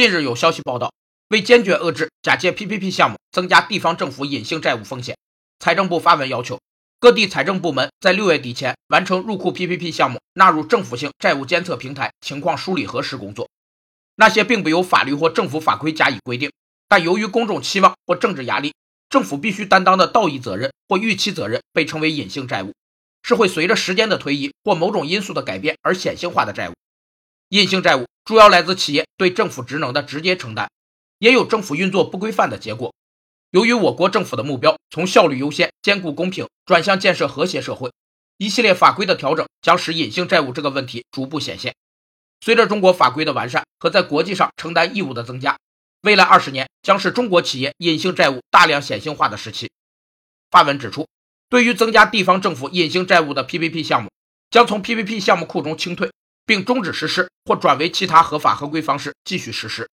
近日有消息报道，为坚决遏制假借 PPP 项目增加地方政府隐性债务风险，财政部发文要求各地财政部门在六月底前完成入库 PPP 项目纳入政府性债务监测平台情况梳理核实工作。那些并不由法律或政府法规加以规定，但由于公众期望或政治压力，政府必须担当的道义责任或预期责任，被称为隐性债务，是会随着时间的推移或某种因素的改变而显性化的债务。隐性债务主要来自企业对政府职能的直接承担，也有政府运作不规范的结果。由于我国政府的目标从效率优先、兼顾公平转向建设和谐社会，一系列法规的调整将使隐性债务这个问题逐步显现。随着中国法规的完善和在国际上承担义务的增加，未来二十年将是中国企业隐性债务大量显性化的时期。发文指出，对于增加地方政府隐性债务的 PPP 项目，将从 PPP 项目库中清退。并终止实施或转为其他合法合规方式继续实施。